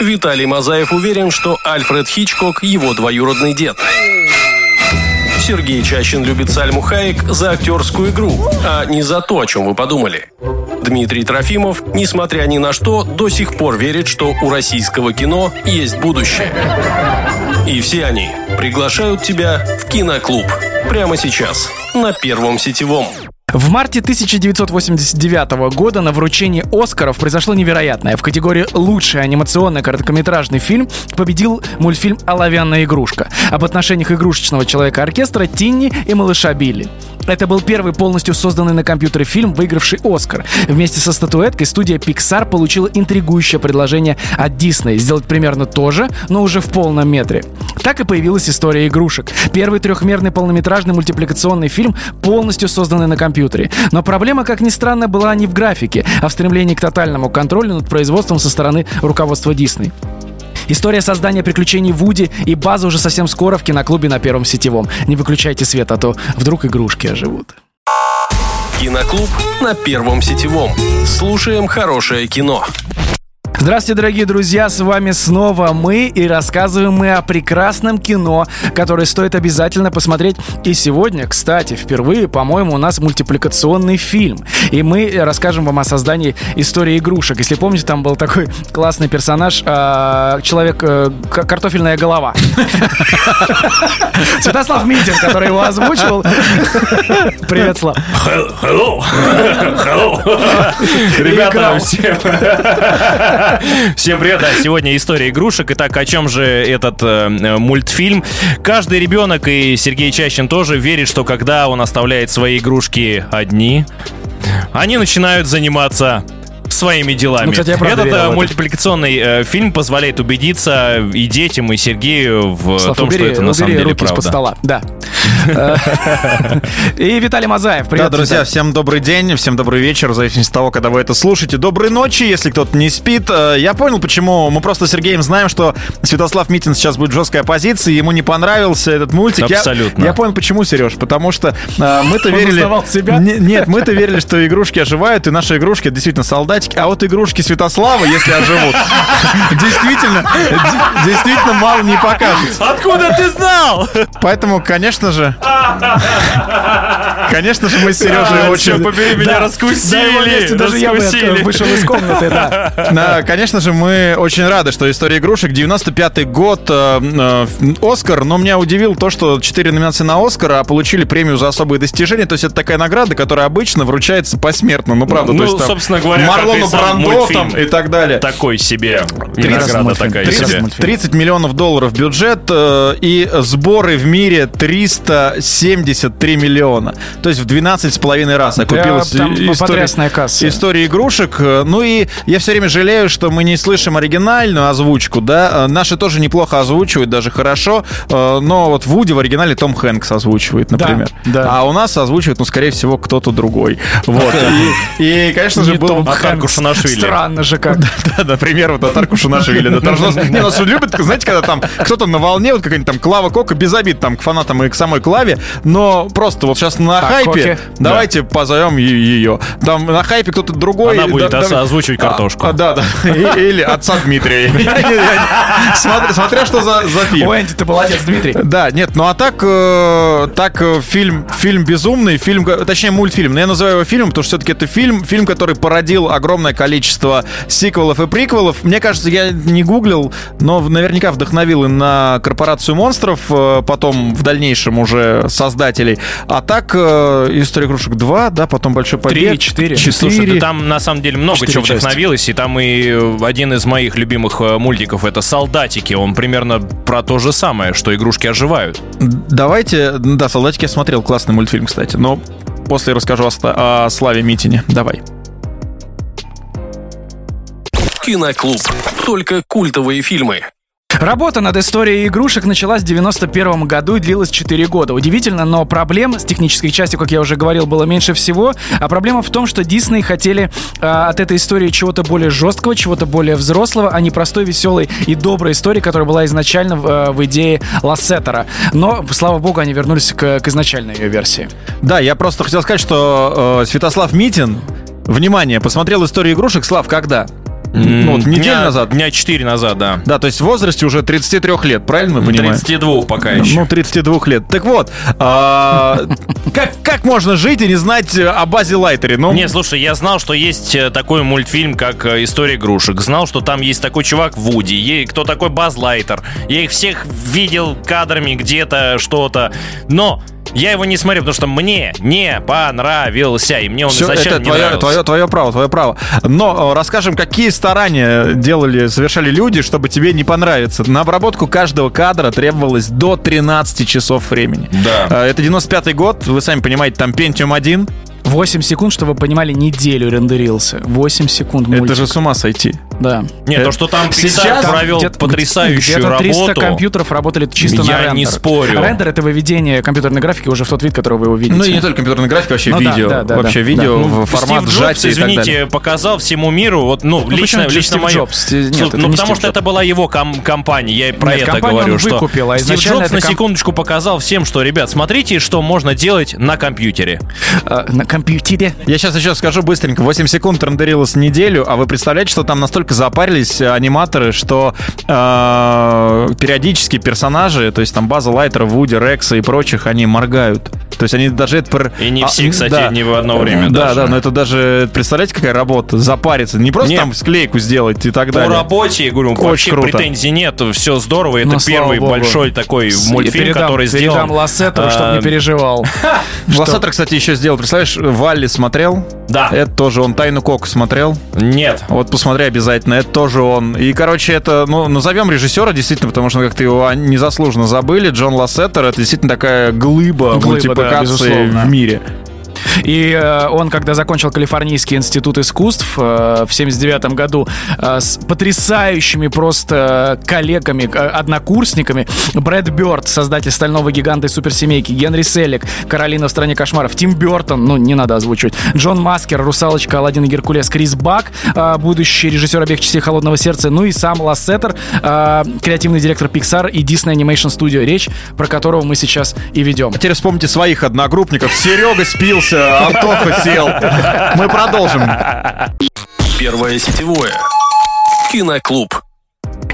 Виталий Мазаев уверен, что Альфред Хичкок – его двоюродный дед. Сергей Чащин любит Сальму Хаек за актерскую игру, а не за то, о чем вы подумали. Дмитрий Трофимов, несмотря ни на что, до сих пор верит, что у российского кино есть будущее. И все они приглашают тебя в киноклуб. Прямо сейчас, на Первом сетевом. В марте 1989 года на вручении Оскаров произошло невероятное. В категории «Лучший анимационный короткометражный фильм» победил мультфильм «Оловянная игрушка» об отношениях игрушечного человека-оркестра Тинни и малыша Билли. Это был первый полностью созданный на компьютере фильм, выигравший Оскар. Вместе со статуэткой студия Pixar получила интригующее предложение от Disney сделать примерно то же, но уже в полном метре. Так и появилась история игрушек. Первый трехмерный полнометражный мультипликационный фильм, полностью созданный на компьютере. Но проблема, как ни странно, была не в графике, а в стремлении к тотальному контролю над производством со стороны руководства Disney. История создания приключений Вуди и База уже совсем скоро в киноклубе на Первом сетевом. Не выключайте свет, а то вдруг игрушки оживут. Киноклуб на Первом сетевом. Слушаем хорошее кино. Здравствуйте, дорогие друзья, с вами снова мы и рассказываем мы о прекрасном кино, которое стоит обязательно посмотреть. И сегодня, кстати, впервые, по-моему, у нас мультипликационный фильм. И мы расскажем вам о создании истории игрушек. Если помните, там был такой классный персонаж, э, человек, э, картофельная голова. Святослав Митин, который его озвучивал. Привет, Слав. Hello. Hello. Ребята, всем... Всем привет, да, сегодня история игрушек. Итак, о чем же этот э, мультфильм? Каждый ребенок, и Сергей Чащин тоже, верит, что когда он оставляет свои игрушки одни, они начинают заниматься своими делами. Ну, кстати, Этот э, мультипликационный э, фильм позволяет убедиться и детям, и Сергею в Слав, том, убери, что это на самом деле руки правда. стола. Да. И Виталий Мазаев. Привет, да, друзья, всем добрый день, всем добрый вечер, в зависимости от того, когда вы это слушаете. Доброй ночи, если кто-то не спит. Э, я понял, почему. Мы просто с Сергеем знаем, что Святослав Митин сейчас будет в жесткой оппозиции, ему не понравился этот мультик. Абсолютно. Я, я понял, почему, Сереж, потому что э, мы-то верили... себя? Не, нет, мы-то верили, что игрушки оживают, и наши игрушки действительно солдатики, а вот игрушки Святослава, если оживут, действительно, действительно мало не покажется. Откуда ты знал? Поэтому, конечно же, Конечно же, мы с Сережей а, очень... побери, меня да, раскусили! даже я бы вышел из комнаты, да. да. Конечно же, мы очень рады, что «История игрушек» 95-й год, э, э, Оскар, но меня удивило то, что четыре номинации на Оскар, а получили премию за особые достижения, то есть это такая награда, которая обычно вручается посмертно, ну правда, ну, то есть там собственно говоря, Марлону Брандо там и так далее. Такой себе. 30, награда такая 30, себе. 30 миллионов долларов бюджет э, и сборы в мире 373 миллиона. То есть в 12 с половиной раз окупилась да, история, касса. история игрушек. Ну и я все время жалею, что мы не слышим оригинальную озвучку, да. Наши тоже неплохо озвучивают, даже хорошо. Но вот Вуди в оригинале Том Хэнкс озвучивает, например. Да, да. А у нас озвучивает, ну, скорее всего, кто-то другой. Вот. И, и конечно же, был Атар Кушанашвили. Странно же как. Да, например, вот Атар Кушанашвили. Не, нас любят, знаете, когда там кто-то на волне, вот какая-нибудь там Клава Кока, без обид там к фанатам и к самой Клаве, но просто вот сейчас на хайпе, коки. давайте да. позовем ее. Там на хайпе кто-то другой. Она будет да, озвучивать картошку. А, да, да. Или отца Дмитрия. Смотря что за фильм. Ой, ты молодец, Дмитрий. Да, нет, ну а так, э, так э, фильм, фильм безумный, фильм, точнее мультфильм. Но я называю его фильмом, потому что все-таки это фильм, фильм, который породил огромное количество сиквелов и приквелов. Мне кажется, я не гуглил, но наверняка вдохновил и на корпорацию монстров, э, потом в дальнейшем уже создателей. А так, История игрушек 2, да, потом Большой побег. 3, 4. 4. Слушай, да там на самом деле много чего части. вдохновилось, и там и э, один из моих любимых э, мультиков это «Солдатики». Он примерно про то же самое, что игрушки оживают. Давайте, да, «Солдатики» я смотрел, классный мультфильм, кстати, но после расскажу о, о Славе Митине. Давай. Киноклуб. Только культовые фильмы. Работа над историей игрушек началась в 91 году и длилась 4 года. Удивительно, но проблем с технической частью, как я уже говорил, было меньше всего. А проблема в том, что Дисней хотели э, от этой истории чего-то более жесткого, чего-то более взрослого, а не простой, веселой и доброй истории, которая была изначально в, э, в идее Лассетера. Но, слава богу, они вернулись к, к изначальной ее версии. Да, я просто хотел сказать, что э, Святослав Митин, внимание, посмотрел историю игрушек. Слав, когда? Ну, вот неделю дня, назад. Дня 4 назад, да. Да, то есть в возрасте уже 33 лет, правильно мы понимаем? 32 пока еще. Ну, 32 лет. Так вот, а, как, как можно жить и не знать о базе Лайтере? Ну, Не, слушай, я знал, что есть э, такой мультфильм, как э, «История игрушек». Знал, что там есть такой чувак Вуди, е- кто такой Баз Лайтер. Я их всех видел кадрами где-то, что-то. Но я его не смотрел, потому что мне не понравился, и мне он Всё, изначально это не твое, нравился. твое, твое право, твое право. Но э, расскажем, какие старания делали, совершали люди, чтобы тебе не понравиться. На обработку каждого кадра требовалось до 13 часов времени. Да. Э, Это 95-й год, вы сами понимаете, там Pentium 1. 8 секунд, чтобы вы понимали, неделю рендерился. 8 секунд мультик. Это же с ума сойти. Да. Нет, Э, то, что там Pixar провел где-то- потрясающую где-то 300 работу. компьютеров работали чисто Я на рендер. не спорю. Рендер — это выведение компьютерной графики уже в тот вид, который вы увидите. Ну и не только компьютерная графика, вообще Ну видео. да, да, вообще да, видео да. в Ну, формат Стив сжатия Джобс, и так далее. извините, показал всему миру, вот, ну, Ну, лично, лично Стив мое. Джобс? Нет, Слушай, это ну, не потому Стив что Джобс. это была его ком- компания, я и про Нет, это говорю, он что выкупил, а Стив Джобс это на секундочку показал всем, что, ребят, смотрите, что можно делать на компьютере. Э, на компьютере. Я сейчас еще скажу быстренько. 8 секунд рендерилось неделю, а вы представляете, что там настолько запарились э, аниматоры, что э, периодически персонажи, то есть там База Лайтера, Вуди, Рекса и прочих, они моргают. То есть они даже это... пр- И не А, все, кстати, да. не в одно время Да, даже. да, но это даже, представляете, какая работа? Запариться. Не просто Нет. там склейку сделать и так По далее. работе, я говорю, Очень вообще круто. претензий нет, все здорово. Это Ну, первый богу. большой такой мультфильм, передам- который сделан. Передам Лассетеру, чтобы а, не переживал. Лассетер, кстати, еще сделал. Представляешь, Валли смотрел? Да. Это тоже он. Тайну Коку смотрел? Нет. Вот посмотри обязательно, это тоже он. И, короче, это, ну, назовем режиссера действительно, потому что как-то его незаслуженно забыли. Джон Лассетер это действительно такая глыба, Глыба, да, мультипликации безусловно. в мире. И э, он, когда закончил Калифорнийский институт искусств э, в 79 году э, с потрясающими просто коллегами, э, однокурсниками, Брэд Бёрд, создатель «Стального гиганта» и «Суперсемейки», Генри Селлик, «Каролина в стране кошмаров», Тим Бёртон, ну, не надо озвучивать, Джон Маскер, «Русалочка», «Аладдин и Геркулес», Крис Бак, будущий режиссер «Обеих частей холодного сердца», ну и сам Лассетер, креативный директор Pixar и Disney Animation Studio, речь про которого мы сейчас и ведем. А теперь вспомните своих одногруппников. Серега спился, Антоха сел. Мы продолжим. Первое сетевое. Киноклуб.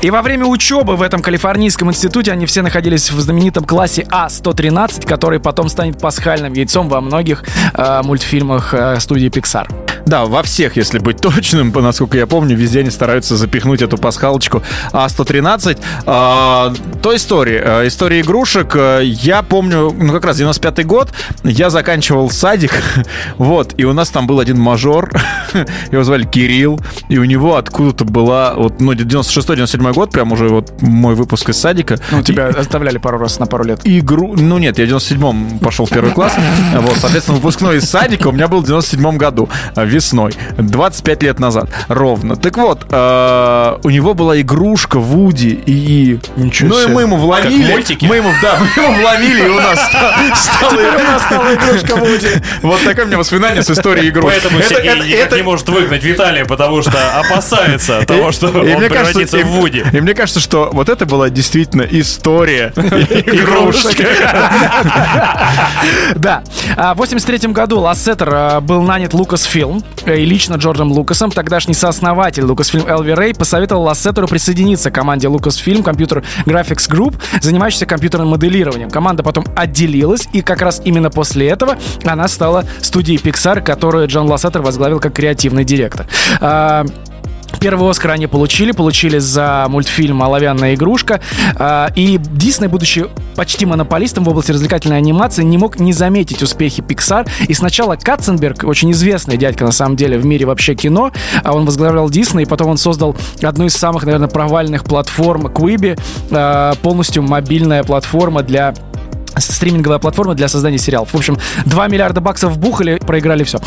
И во время учебы в этом калифорнийском институте они все находились в знаменитом классе А113, который потом станет пасхальным яйцом во многих э, мультфильмах э, студии Pixar. Да, во всех, если быть точным, насколько я помню, везде они стараются запихнуть эту пасхалочку А113. А, то история. А, История игрушек. А, Я помню, ну как раз 95-й год, я заканчивал садик, вот, и у нас там был один мажор, его звали Кирилл, и у него откуда-то была, вот, ну, 96-97 год, прям уже вот мой выпуск из садика. Ну, тебя оставляли пару раз на пару лет. игру... Ну нет, я в 97-м пошел в первый класс. Вот, соответственно, выпускной из садика у меня был в 97-м году, э, весной. 25 лет назад. Ровно. Так вот, э, у него была игрушка Вуди и... Ничего ну и мы ему вловили. Мы ему, да, мы ему вловили, и у нас ста- стала игрушка Вуди. Вот такое у меня воспоминание с историей игрушек. Поэтому Это- Сергей не может выгнать Виталия, потому что опасается того, что и он превратится и- в Вуди. И мне кажется, что вот это была действительно история игрушек. Да. А В 83 году Лассетер а, был нанят Lucasfilm э, и лично Джорджем Лукасом. Тогдашний сооснователь Lucasfilm Элви Рэй посоветовал Лассетеру присоединиться к команде Lucasfilm Computer Graphics Group, занимающейся компьютерным моделированием. Команда потом отделилась, и как раз именно после этого она стала студией Pixar, которую Джон Лассетер возглавил как креативный директор. Первый Оскар они получили, получили за мультфильм «Оловянная игрушка». А, И Дисней, будучи почти монополистом в области развлекательной анимации, не мог не заметить успехи Pixar. И сначала Катценберг, очень известный дядька на самом деле в мире вообще кино, а он возглавлял Дисней, и потом он создал одну из самых, наверное, провальных платформ Quibi, а, полностью мобильная платформа для стриминговая платформа для создания сериалов. В общем, 2 миллиарда баксов вбухали, проиграли все.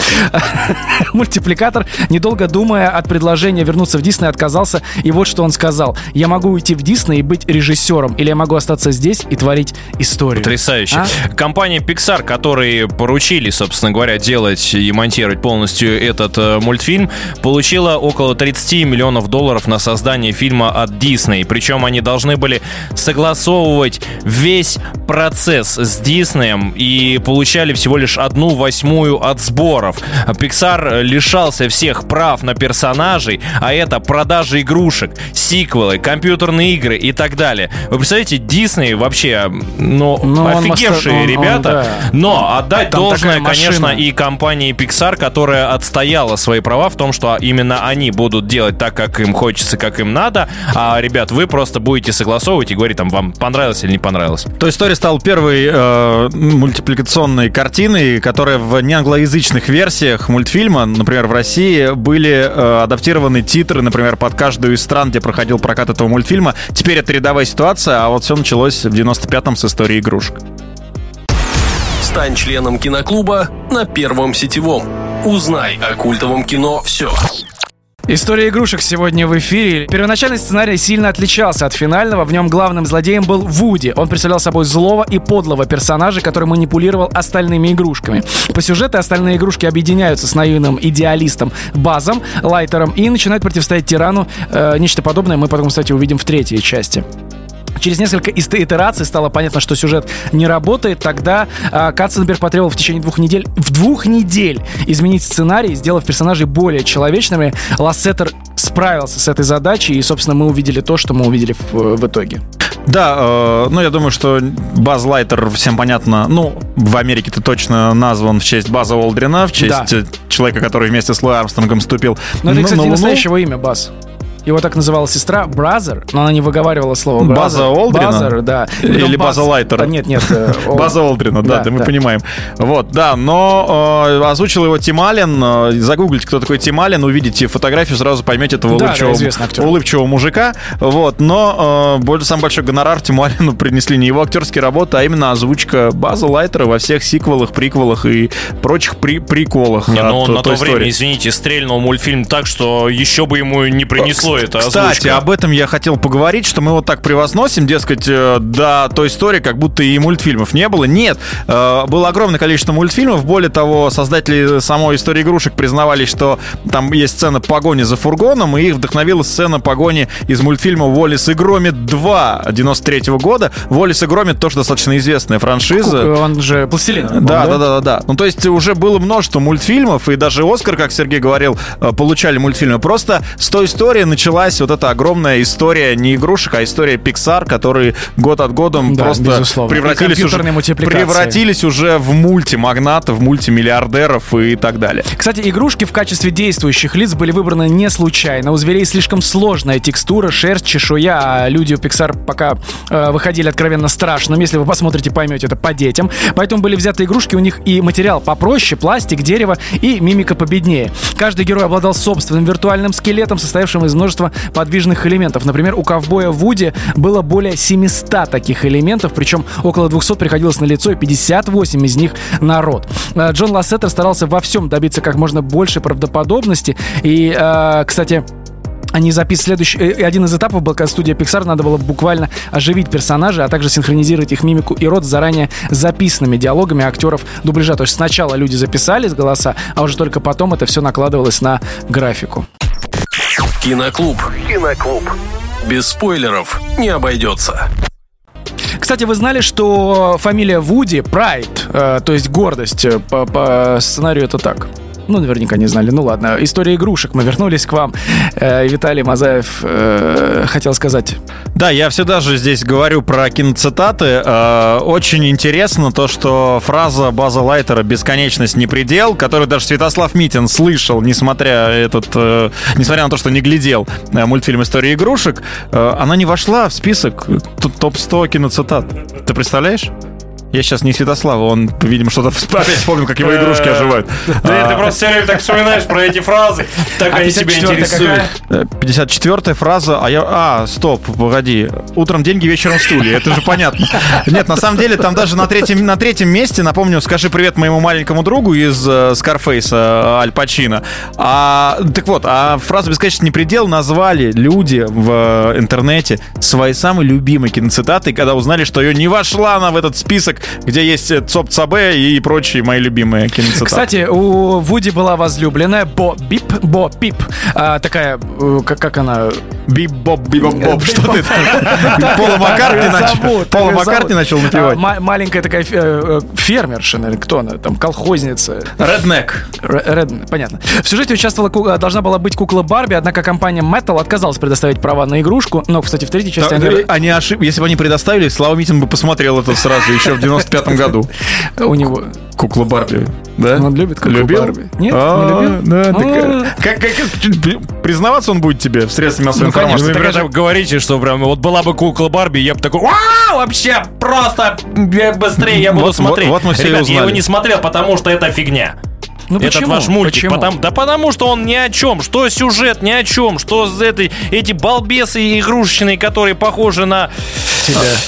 Мультипликатор, недолго думая от предложения вернуться в Дисней, отказался. И вот что он сказал. Я могу уйти в Дисней и быть режиссером, или я могу остаться здесь и творить историю. Потрясающе. А? Компания Pixar, которые поручили, собственно говоря, делать и монтировать полностью этот э, мультфильм, получила около 30 миллионов долларов на создание фильма от Disney. Причем они должны были согласовывать весь процесс процесс с Диснеем и получали всего лишь одну восьмую от сборов. Pixar лишался всех прав на персонажей, а это продажи игрушек, сиквелы, компьютерные игры и так далее. Вы представляете, Дисней вообще, ну, Ну, он офигевшие он- он, ребята, да. но отдать Там должное, конечно, и компании Pixar, которая отстояла свои права в том, что именно они будут делать так, как им хочется, как им надо, а, ребят, вы просто будете согласовывать и говорить, там, вам понравилось или не понравилось. Той история стала первой э, мультипликационной картиной, которая в неанглоязычных версиях мультфильма, например, в России, были э, адаптированы титры, например, под каждую из стран, где проходил прокат этого мультфильма. Теперь это рядовая ситуация, а вот все началось в 95-м с истории игрушек. Стань членом киноклуба на Первом сетевом. Узнай о культовом кино все. История игрушек сегодня в эфире. Первоначальный сценарий сильно отличался от финального. В нем главным злодеем был Вуди. Он представлял собой злого и подлого персонажа, который манипулировал остальными игрушками. По сюжету остальные игрушки объединяются с наивным идеалистом Базом, Лайтером и начинают противостоять тирану. Э, нечто подобное мы потом, кстати, увидим в третьей части. Через несколько итераций стало понятно, что сюжет не работает. Тогда э, Катценберг потребовал в течение двух недель, в двух недель изменить сценарий, сделав персонажей более человечными. Лассетер справился с этой задачей, и, собственно, мы увидели то, что мы увидели в, в итоге. Да, э, ну я думаю, что Баз Лайтер всем понятно. Ну, в Америке ты точно назван в честь База Олдрина, в честь Да. э, человека, который вместе с Луи Армстронгом ступил Но это, на- кстати, на Луну. настоящего имя Баз. Его так называла сестра brother, но она не выговаривала слово brother. База Олдрина? Buzzer, да. Или Потом База Баз. Лайтера? А, Нет, нет. э, Ол- База Олдрина, да, Да, да, мы да. понимаем. Вот, да, но э, озвучил его Тим Аллен. Э, загуглите, кто такой Тим Аллен, увидите фотографию, сразу поймете этого Да, улыбчивого, да, улыбчивого мужика. Вот, но э, самый большой гонорар Тиму Аллену принесли не его актерские работы, а именно озвучка База Лайтера во всех сиквелах, приквелах и прочих при приколах. Не, от ну он на той то время, истории. извините, стрельнул мультфильм так, что еще бы ему не принесло это Кстати, озвучка. об этом я хотел поговорить, что мы вот так превозносим, дескать, э, до той истории, как будто и мультфильмов не было. Нет, э, было огромное количество мультфильмов. Более того, создатели самой истории игрушек признавались, что там есть сцена погони за фургоном, и их вдохновила сцена погони из мультфильма «Уоллес и Громит 2» 93 года. «Уоллес и Громит» тоже достаточно известная франшиза. Он же пластилин. Да, по-моему, да, да, да, да. Ну, то есть уже было множество мультфильмов, и даже Оскар, как Сергей говорил, э, получали мультфильмы. Просто с той истории началась вот эта огромная история не игрушек, а история Pixar, которые год от года Да, просто безусловно. Превратились уже, превратились уже в мультимагнатов, мультимиллиардеров и так далее. Кстати, игрушки в качестве действующих лиц были выбраны не случайно. У зверей слишком сложная текстура, шерсть, чешуя, а люди у Pixar пока э, выходили откровенно страшным. Если вы посмотрите, поймете это по детям. Поэтому были взяты игрушки, у них и материал попроще, пластик, дерево и мимика победнее. Каждый герой обладал собственным виртуальным скелетом, состоявшим из множества подвижных элементов. Например, у ковбоя Вуди было более 700 таких элементов, причем около 200 приходилось на лицо, и 58 из них народ. Э, Джон Лассетер старался во всем добиться как можно больше правдоподобности. И, э, кстати, они записывали следующий... э, Один из этапов был, когда студия Pixar надо было буквально оживить персонажей, а также синхронизировать их мимику и рот с заранее записанными диалогами актеров дубляжа. То есть сначала люди записали с голоса, а уже только потом это все накладывалось на графику. Киноклуб. Киноклуб. Без спойлеров не обойдется. Кстати, вы знали, что фамилия Вуди Прайд, э, то есть гордость, э, по, по сценарию это так? Ну, наверняка не знали. Ну ладно, история игрушек. Мы вернулись к вам. Э, Виталий Мазаев э, хотел сказать. Да, я всегда же здесь говорю про киноцитаты. Э, Очень интересно то, что фраза База Лайтера «бесконечность не предел», которую даже Святослав Митин слышал, несмотря, этот, несмотря на то, что не глядел мультфильм «История игрушек», она не вошла в список т- топ-100 киноцитат. Ты представляешь? Я сейчас не Святослава, он, видимо, что-то опять вспомнил, как его игрушки оживают. Да А, ты просто все время так вспоминаешь про эти фразы. Так А они тебя 54-я интересуют. какая? 54-я фраза, а я... А, стоп, погоди. Утром деньги, вечером стулья. Это же понятно. Нет, на самом деле, там даже на третьем, на третьем месте, напомню, «Скажи привет моему маленькому другу» из э, Скарфейса э, Аль Пачино. А, так вот, а фразу «Бесконечный не предел» назвали люди в э, интернете своей самой любимой киноцитатой, когда узнали, что ее не вошла она в этот список, где есть э, Цоп Цабе и прочие мои любимые киноцитаты. Кстати, у Вуди была возлюбленная Бо Бип, Бо Пип. А, такая, э, как, как она, Бип-боп, бип-боп, что ты там? Пола Маккартни начал- Пола Маккартни начал А, напевать. ма- Маленькая такая э, фермерша, наверное, кто она? Там колхозница. Реднек. Р- Ред- понятно. В сюжете участвовала должна была быть кукла Барби, однако компания Metal отказалась предоставить права на игрушку. Но, кстати, в третьей части они- Они ошиб... Если бы они предоставили, Слава Митин бы посмотрел это сразу еще в 95-м году. у него. Кукла Барби. Да? Он любит куклу Любил? Барби. Нет, А, не любил? Да, так, А. как, как- как- признаваться он будет тебе в средствах массовой Ну, конечно, информации? Вы такая прям говорите, что прям вот была бы кукла Барби, я бы такой, вау, вообще просто быстрее я буду Вот- смотреть. вот- вот мы все и Ребят, я его не смотрел, потому что это фигня. Ну, Этот почему? ваш мультик. Почему? Потому, да потому что он ни о чем. Что сюжет ни о чем. Что за этой, эти балбесы игрушечные, которые похожи на...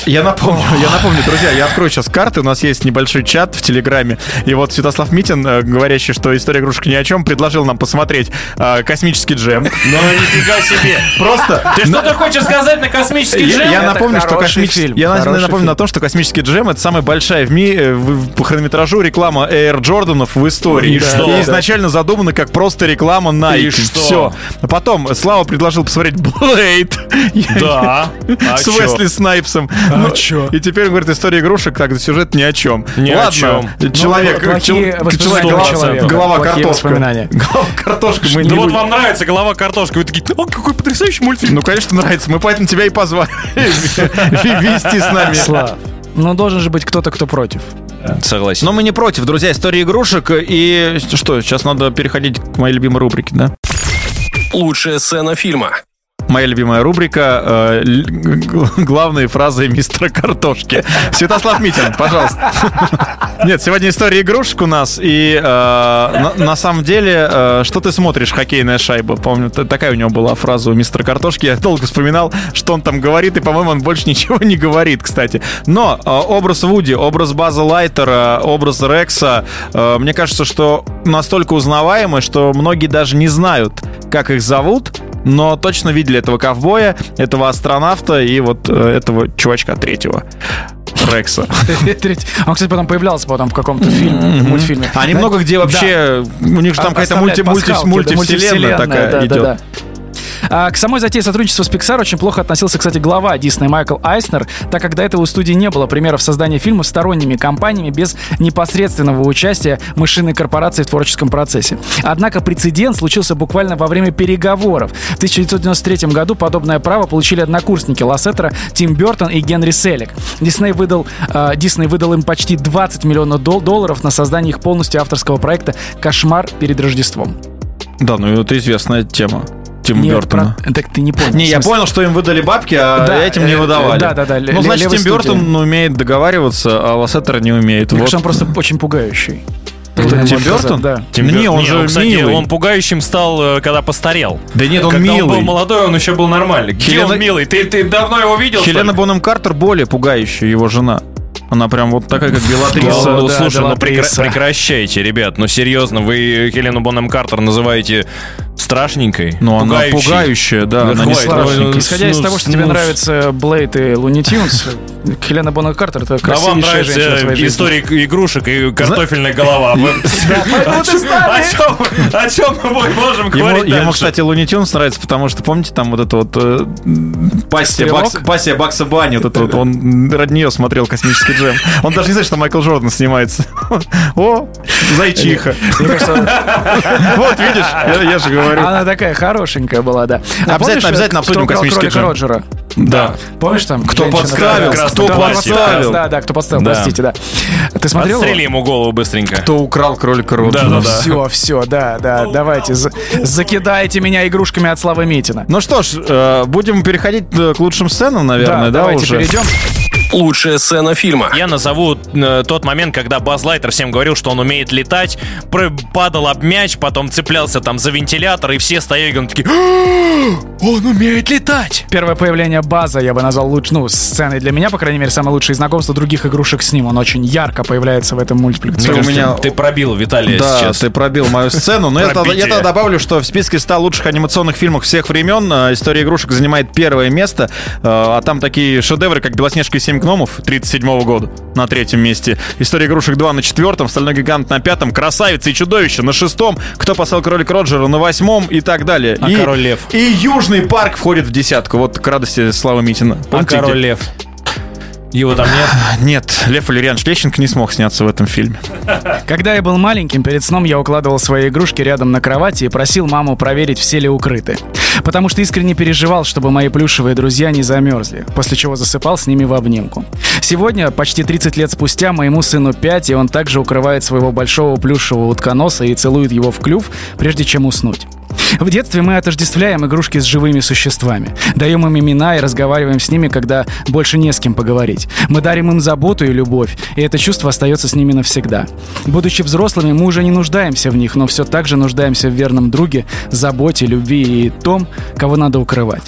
Я напомню, я напомню, друзья, я открою сейчас карты. У нас есть небольшой чат в Телеграме. И вот Святослав Митин, э, говорящий, что история игрушек ни о чем, предложил нам посмотреть э, космический джем. Ну, нифига себе. Просто Ты что-то хочешь сказать на космический джем? я напомню, что космический... Я напомню фильм. на том, что космический джем это самая большая в мире в- по хронометражу реклама Air Джорданов в истории. И что? И изначально задумана как просто реклама Nike. И что? Все. Потом Слава предложил посмотреть Blade. Да. А с чё? Уэсли Снайпсом. Ну, И теперь говорит, история игрушек, так сюжет ни о чем. Ни о Ладно, чем. человек, Ну, плохие чел- воспоминания человек, человека. голова картошка. Голова картошка. Мы Ну не вот будем- вам нравится голова картошка. Вы такие, о, какой потрясающий мультфильм. Ну, конечно, нравится. Мы поэтому тебя и позвали вести с нами. Слав. Ну, должен же быть кто-то, кто против. Согласен. Но мы не против, друзья, истории игрушек. И что, сейчас надо переходить к моей любимой рубрике, да? Лучшая сцена фильма. Моя любимая рубрика э, главные фразы мистера Картошки. Святослав Митин, пожалуйста. Нет, сегодня история игрушек у нас. И э, на, на самом деле, э, что ты смотришь, хоккейная шайба? Помню, такая у него была фраза у мистера Картошки. Я долго вспоминал, что он там говорит, и, по-моему, он больше ничего не говорит, кстати. Но э, образ Вуди, образ База Лайтера, образ Рекса, э, мне кажется, что настолько узнаваемый, что многие даже не знают, как их зовут, но точно видели этого ковбоя, этого астронавта и вот э, этого чувачка третьего. Рекса. Третий. Он, кстати, потом появлялся потом в каком-то фильме, мультфильме. Они много где вообще... У них же там А- какая-то мультивселенная такая идет. А, к самой затее сотрудничества с Pixar очень плохо относился, кстати, глава Дисней Майкл Айснер, так как до этого у студии не было примеров создания фильма сторонними компаниями без непосредственного участия мышиной корпорации в творческом процессе. Однако прецедент случился буквально во время переговоров. В 1993 году подобное право получили однокурсники Лассетера Тим Бертон и Генри Селик. Дисней выдал, э, Дисней выдал им почти 20 миллионов дол- долларов на создание их полностью авторского проекта «Кошмар перед Рождеством». Да, ну это известная тема. Тима Нет, Бертона. про- Так ты не понял. Не, я понял, что им выдали бабки, а Да, этим не э, выдавали. да, да, да, Ну, значит, Тим Бертон умеет договариваться, а Лассетер не умеет. Мне Вот. кажется, он просто очень пугающий. Кто, Тим сказать, Бертон? Да. Тим Не, он же кстати, милый. он пугающим стал, э, когда постарел. Да нет, он когда он милый. был молодой, он еще был нормальный. Где Хелена- он милый? Ты, ты давно его видел? Хелена Бонем Картер более пугающая, его жена. Она прям вот такая, как Белатриса. Ну, да, слушай, ну прекра- прекращайте, ребят. Ну серьезно, вы Хелену Бонем Картер называете страшненькой? Но она пугающей? пугающая, да, она не страшненькая. ну, Исходя из ну, того, что тебе ну, нравится Блейд и Луни Тюнс, Хелена Боннер Картер это А вам красивейшая женщина в нравится история игрушек и картофельная голова. О чем- мы можем говорить ему, кстати, Луни Тюнс нравится, потому что, помните, там вот это вот э, пассия, пассия Бакса Бани, вот это вот, он ради нее смотрел «Космический джем». Он даже не знает, что Майкл Джордан снимается. О, зайчиха. Вот, видишь, я же говорю. Она такая хорошенькая была, да. А Обязательно- помнишь, обязательно кто обсудим украл «Космический кролика джем». Роджера? Да. Помнишь там? Кто подставил, кто подставил. Да, да, кто подставил, Да. простите, да. Ты смотрел? Отстрели ему голову быстренько. Кто украл кролика Роджера? Да, да, да. Все, все, да, да, давайте, за- закидайте меня игрушками от Славы Митина. Ну что ж, э, будем переходить э, к лучшим сценам, наверное, да, давайте уже? перейдем. Лучшая сцена фильма. Я назову э, тот момент, когда Баз Лайтер всем говорил, что он умеет летать, пр- падал об мяч, потом цеплялся там за вентилятор, и все стояли и такие, «А, он умеет летать! Первое появление База я бы назвал луч, ну, сценой для меня, по крайней мере, самое лучшее знакомство других игрушек с ним. Он очень ярко появляется в этом мультипликационном. кажется, меня- Ты пробил Виталия Да, сейчас. ты пробил мою сцену. Но я тогда добавлю, что в списке 100 лучших анимационных фильмов всех времен э, «История игрушек» занимает первое место. Э, А там такие шедевры, как «Белоснежка и семь гномов» 37 года на третьем месте. «История игрушек 2» на четвертом, «Стальной гигант» на пятом, «Красавица и чудовище» на шестом, «Кто послал кролик Роджера» на восьмом и так далее. А и, «Король лев»? И Южный парк входит в десятку. Вот к радости Славы Митина. А Помните, Король где? Лев? Его там нет? Нет, Лев Валерьянович Лещенко не смог сняться в этом фильме. Когда я был маленьким, перед сном я укладывал свои игрушки рядом на кровати и просил маму проверить, все ли укрыты. Потому что искренне переживал, чтобы мои плюшевые друзья не замерзли, после чего засыпал с ними в обнимку. Сегодня, почти 30 лет спустя, моему сыну 5, и он также укрывает своего большого плюшевого утконоса и целует его в клюв, прежде чем уснуть. В детстве мы отождествляем игрушки с живыми существами. Даем им имена и разговариваем с ними, когда больше не с кем поговорить. Мы дарим им заботу и любовь, и это чувство остается с ними навсегда. Будучи взрослыми, мы уже не нуждаемся в них, но все так же нуждаемся в верном друге, заботе, любви и том, кого надо укрывать.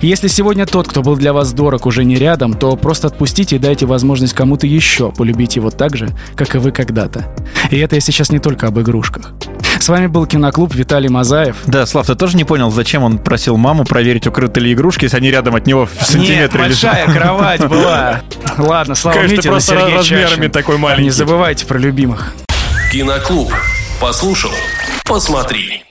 Если сегодня тот, кто был для вас дорог, уже не рядом, то просто отпустите и дайте возможность кому-то еще полюбить его так же, как и вы когда-то. И это я сейчас не только об игрушках. С вами был Киноклуб Виталий Мазаев. Да, Слав, ты тоже не понял, зачем он просил маму проверить, укрыты ли игрушки, если они рядом от него в Нет, сантиметре большая лежат? кровать была. Ладно, Слава Конечно, Митина, просто Сергей размерами Чащин. такой маленький. Не забывайте про любимых. Киноклуб. Послушал, посмотри.